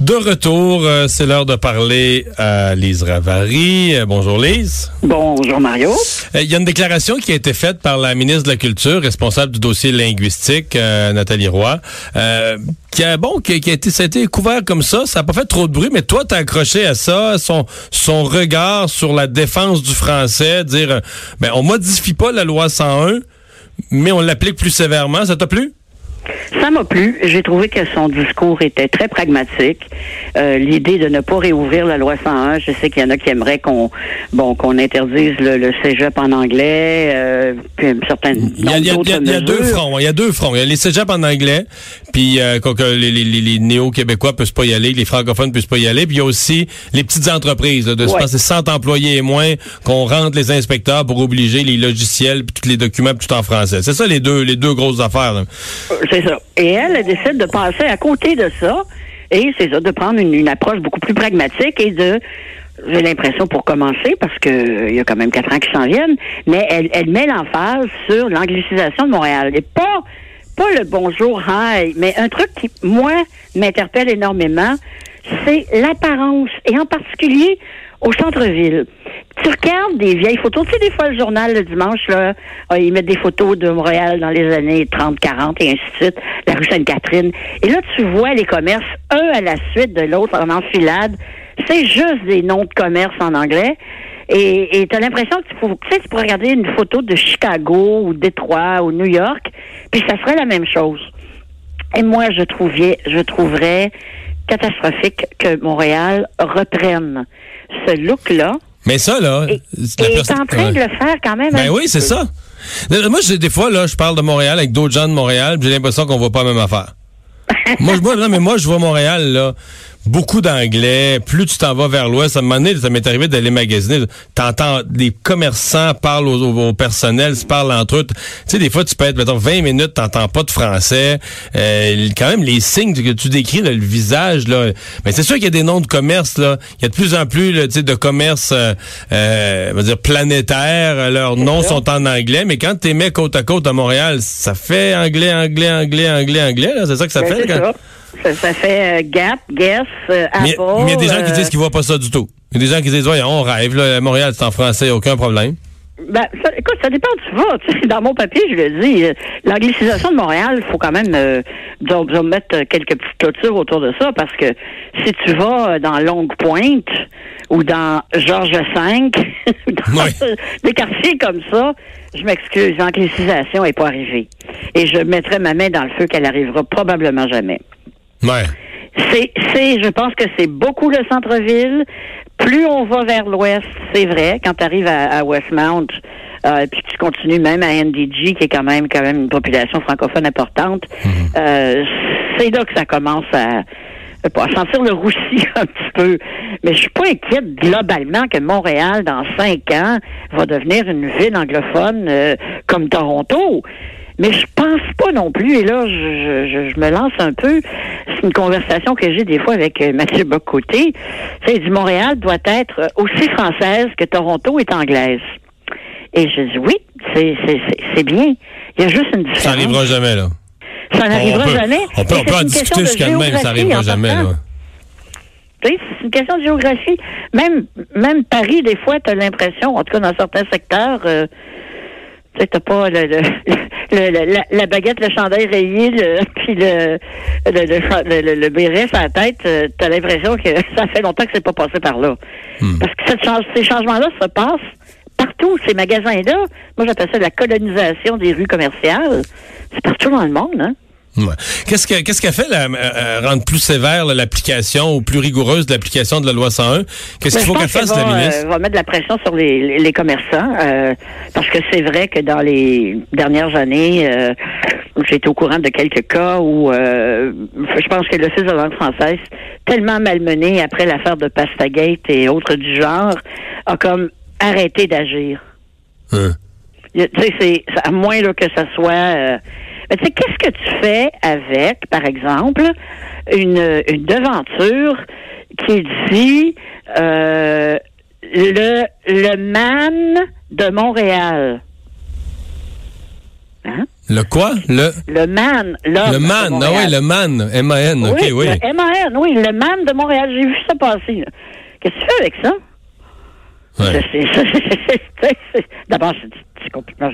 De retour, euh, c'est l'heure de parler à Lise Ravary. Euh, bonjour Lise. Bonjour Mario. Euh, Il y a une déclaration qui a été faite par la ministre de la Culture, responsable du dossier linguistique, Nathalie Roy, qui a bon, qui, qui, a été, ça a été couvert comme ça. Ça n'a pas fait trop de bruit, mais toi, t'as accroché à ça, son son regard sur la défense du français, dire, ben on modifie pas la loi 101, mais on l'applique plus sévèrement. Ça t'a plu? Ça m'a plu. J'ai trouvé que son discours était très pragmatique. Euh, L'idée de ne pas réouvrir la loi 101, je sais qu'il y en a qui aimeraient qu'on bon qu'on interdise le, le, cégep en anglais, euh, puis certaines il y a, il y a, il y a, il y a deux fronts. Il y a deux fronts. Il y a les cégeps en anglais, puis euh, que les, les, les néo-québécois peuvent pas y aller, les francophones peuvent pas y aller. Puis il y a aussi les petites entreprises là, de ouais. se 100 employés et moins qu'on rentre les inspecteurs pour obliger les logiciels, puis tous les documents, tout en français. C'est ça les deux les deux grosses affaires. Là. Et elle, elle décide de passer à côté de ça, et c'est ça, de prendre une, approche beaucoup plus pragmatique et de j'ai l'impression pour commencer, parce que il y a quand même quatre ans qui s'en viennent, mais elle, elle met l'emphase sur l'anglicisation de Montréal. Et pas pas le bonjour, hi, mais un truc qui, moi, m'interpelle énormément, c'est l'apparence, et en particulier au centre-ville. Tu regardes des vieilles photos. Tu sais, des fois, le journal, le dimanche, là, ils mettent des photos de Montréal dans les années 30, 40 et ainsi de suite, la rue Sainte-Catherine. Et là, tu vois les commerces, un à la suite de l'autre, en enfilade. C'est juste des noms de commerce en anglais. Et tu as l'impression que tu, peux, tu sais, tu pourrais regarder une photo de Chicago ou Détroit ou New York, puis ça serait la même chose. Et moi, je trouvais, je trouverais catastrophique que Montréal reprenne ce look-là. Mais ça, là. Et, et est en train de le faire quand même. Ben oui, c'est ça. Moi, des fois, là, je parle de Montréal avec d'autres gens de Montréal, j'ai l'impression qu'on voit pas la même affaire. moi, je, moi, non, mais moi, je vois Montréal, là beaucoup d'anglais. Plus tu t'en vas vers l'ouest, à un moment donné, ça m'est arrivé d'aller magasiner. T'entends des commerçants parlent au, au, au, personnel, se parlent entre eux. Tu sais, des fois, tu peux être, mettons, 20 minutes, t'entends pas de français. Euh, quand même, les signes que tu décris, là, le visage, là. Mais c'est sûr qu'il y a des noms de commerce, là. Il y a de plus en plus, là, de commerce, euh, euh, on va dire, planétaire. Leurs noms sont en anglais. Mais quand tu mets côte à côte à Montréal, ça fait anglais, anglais, anglais, anglais, anglais, là. C'est ça que ça ben, fait, quand... Ça, ça, fait euh, Gap, Guess, euh, Apple. Mais il y a des gens qui disent qu'ils voient pas ça du tout. Il y a des gens qui disent, ouais, on rêve, là, Montréal, c'est en français, aucun problème. Ben, ça, écoute, ça dépend où tu vas. Tu sais, dans mon papier, je le dis, l'anglicisation de Montréal, il faut quand même euh, disons, disons, mettre quelques petites clôtures autour de ça, parce que si tu vas dans Longue Pointe ou dans Georges V, dans des quartiers comme ça, je m'excuse, l'anglicisation n'est pas arrivée. Et je mettrai ma main dans le feu qu'elle arrivera probablement jamais. Ouais. C'est, c'est, je pense que c'est beaucoup le centre-ville. Plus on va vers l'ouest, c'est vrai. Quand tu arrives à, à, Westmount, euh, puis tu continues même à NDG, qui est quand même quand même une population francophone importante, mm-hmm. euh, c'est là que ça commence à, à sentir le roussi un petit peu. Mais je suis pas inquiète globalement que Montréal, dans cinq ans, va devenir une ville anglophone euh, comme Toronto. Mais je pense pas non plus, et là, je, je, je me lance un peu. C'est une conversation que j'ai des fois avec euh, Mathieu Bocoté. C'est du Montréal doit être aussi française que Toronto est anglaise. Et je dis oui, c'est bien. Il y a juste une différence. Ça n'arrivera jamais, là. Ça n'arrivera jamais. On peut, on peut en discuter jusqu'à même, ça n'arrivera jamais, là. C'est une question de géographie. Même, même Paris, des fois, tu as l'impression, en tout cas dans certains secteurs, euh, tu n'as pas le, le, le, la, la, baguette, le chandail rayé, le, puis le, le, le, béret sur la tête, euh, tu as l'impression que ça fait longtemps que c'est pas passé par là. Hmm. Parce que cette, ces changements-là se passent partout. Ces magasins-là, moi j'appelle ça la colonisation des rues commerciales. C'est partout dans le monde, hein? Ouais. Qu'est-ce que qu'est-ce qu'a fait la, euh, rendre plus sévère l'application ou plus rigoureuse de l'application de la loi 101 Qu'est-ce qu'il faut qu'elle fasse, va, la ministre? euh, va mettre de la pression sur les, les commerçants euh, parce que c'est vrai que dans les dernières années, euh, j'ai été au courant de quelques cas où euh, je pense que l'Office de langue française, tellement malmené après l'affaire de Pastagate et autres du genre, a comme arrêté d'agir. Hein? Tu sais, c'est à moins là, que ça soit Sais, qu'est-ce que tu fais avec, par exemple, une, une devanture qui dit euh, le, le man de Montréal? Hein? Le quoi? Le, Le man, le man. Ah oui, le man. M-A-N. OK, oui. Le MAN, oui, le man de Montréal. J'ai vu ça passer. Qu'est-ce que tu fais avec ça? Ouais. D'abord, c'est c'est complètement.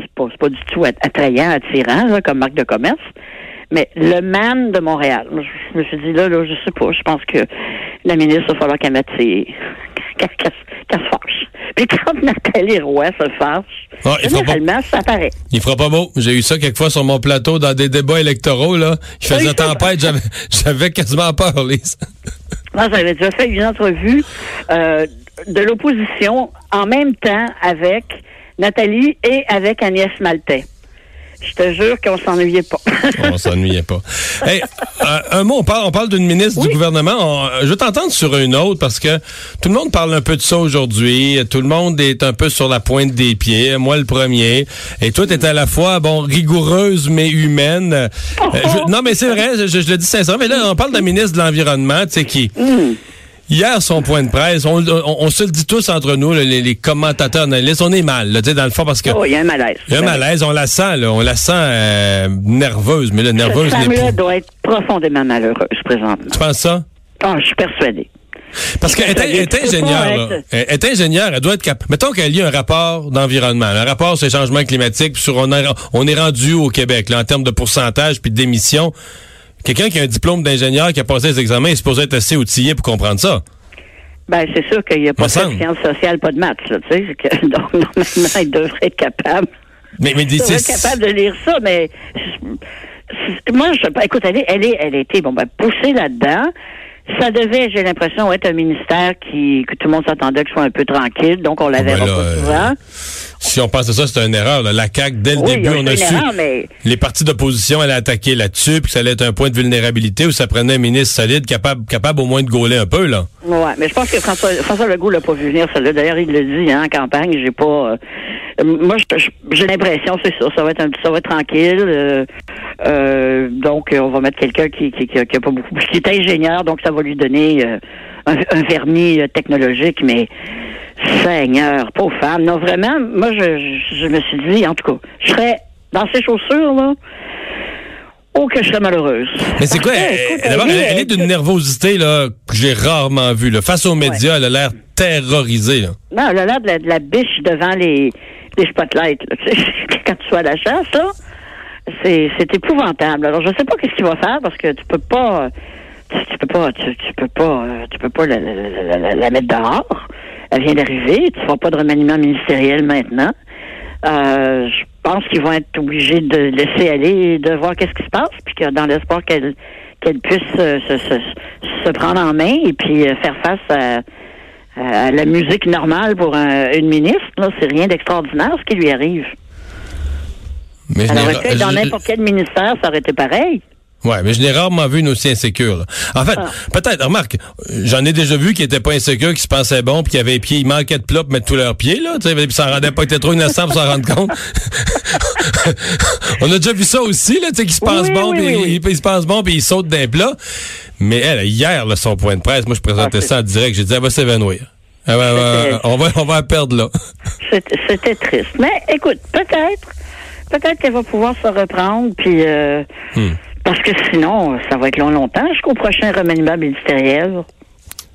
C'est pas, pas du tout att- attrayant, attirant là, comme marque de commerce. Mais le man de Montréal. Je je me suis dit, là, là, je sais pas. Je pense que la ministre, il va falloir qu'elle mette ses. qu'elle se fâche. Puis quand Nathalie Roy se fâche, Ah, généralement, ça paraît. Il fera pas beau. J'ai eu ça quelquefois sur mon plateau dans des débats électoraux, là. Il faisait Oui, ça- tempête. J'avais, j'avais quasiment peur, Lise. Moi, j'avais déjà fait une entrevue euh, de l'opposition en même temps avec Nathalie et avec Agnès Maltais. Je te jure qu'on s'ennuyait pas. On s'ennuyait pas. Hey, euh, un mot, on parle, on parle d'une ministre du gouvernement. On- je veux t'entendre sur une autre parce que tout le monde parle un peu de ça aujourd'hui. Tout le monde est un peu sur la pointe des pieds. Moi, le premier. Et toi, t'es à la fois, bon, rigoureuse mais humaine. Euh, je- non, mais c'est vrai, je, je le dis sincèrement. Mais là, on parle d'un ministre de l'Environnement, tu sais, qui... Hier, son point de presse, on, on- on se le dit tous entre nous, les, les commentateurs analystes, on est mal, là, tu sais, dans le fond, parce que oh, il y a un malaise. il y a un malaise, on la sent, là, on la sent euh, nerveuse, mais là, nerveuse Cette femme-là doit être profondément malheureuse présentement. Tu penses ça? Ah, je suis persuadée. Parce qu'elle est, elle est ingénieure, là. Elle est ingénieure, elle doit être capable. Mettons qu'elle lit un rapport d'environnement, un rapport sur les changements climatiques, puis sur on, a- on est rendu au Québec, là, en termes de pourcentage puis d'émissions. Quelqu'un qui a un diplôme d'ingénieur, qui a passé les examens, il est supposé être assez outillé pour comprendre ça. Ben, c'est sûr qu'il n'y a pas de sciences sociales, pas de maths, là, tu sais. que- Donc, normalement, il devrait être capable. Mais, mais Il devrait être capable de lire ça, mais moi, je, écoute, elle, est, elle, est, elle a été bon, ben, poussée là-dedans. Ça devait, j'ai l'impression, être un ministère qui que tout le monde s'attendait que ce soit un peu tranquille, donc on la verra là, pas euh, souvent. si on pense à ça, c'est une erreur. là. La CAQ, dès le Oui, début, on a su erreur, mais- les partis d'opposition allaient attaquer là-dessus, puis que ça allait être un point de vulnérabilité où ça prenait un ministre solide, capable, capable au moins de gauler un peu, là. Ouais, mais je pense que François, François Legault l'a pas vu venir, celle-là. D'ailleurs, il le dit hein, en campagne. J'ai pas. euh, moi, j'ai l'impression, c'est ça. Ça va être un, ça va être tranquille. euh, euh, donc, euh, on va mettre quelqu'un qui, qui, qui, a- qui a pas beaucoup, qui est ingénieur, donc ça va lui donner euh, un, un vernis euh, technologique, mais. Seigneur, pauvre femme. Non, vraiment, moi, je, je, je me suis dit, en tout cas, je serais dans ses chaussures, là. Oh, que je serais malheureuse. Mais c'est quoi? Elle- écoute, D'abord, elle elle, est- d'une nervosité là, que j'ai rarement vue. là. Face aux médias, elle a l'air terrorisée. Là. Non, elle a l'air de la, de la biche devant les, les spotlights. là, tu sais. Quand tu sois à la chasse, là, c'est, épouvantable. Alors, je sais pas qu'est-ce qu'il va faire parce que tu peux pas, tu, tu peux pas, tu, peux pas, euh, tu peux pas la, la, la- la- la mettre dehors. Elle vient d'arriver. Tu feras pas de remaniement ministériel maintenant. Euh, je pense qu'ils vont être obligés de laisser aller et de voir qu'est-ce qui se passe, puis que dans l'espoir qu'elle qu'elle puisse euh, se, prendre en main et puis euh, faire face à, la musique normale pour un- une ministre, c'est rien d'extraordinaire ce qui lui arrive. Mais je ra- fait dans n'importe quel ministère, ça aurait été pareil? Ouais, mais je n'ai rarement vu une aussi insécure. là. En fait, Ah. peut-être, remarque, j'en ai déjà vu qui n'étaient pas insécures, qui se pensaient bons, puis qui avaient les pieds, ils manquaient de plats pour mettre tous leurs pieds, là, tu sais, puis ça rendait pas, ils étaient trop innocents pour s'en rendre compte. On a déjà vu ça aussi, là, tu sais, qui se pensent Oui, bons, oui, puis oui, ils, ils se pensent bons, puis ils sautent d'un plat. Mais elle, hier, là, son point de presse, moi, je présentais Ah, ça en direct, j'ai dit, elle va s'évanouir. On, va, on va la perdre là. C'était triste. Mais écoute, peut-être, peut-être qu'elle va pouvoir se reprendre, puis euh, Hmm. parce que sinon, ça va être long, longtemps jusqu'au prochain remaniement ministériel.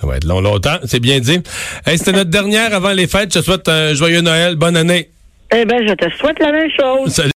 Ça va être long, longtemps, c'est bien dit. Hey, c'était notre dernière avant les fêtes. Je te souhaite un joyeux Noël, bonne année. Eh bien, je te souhaite la même chose. Salut.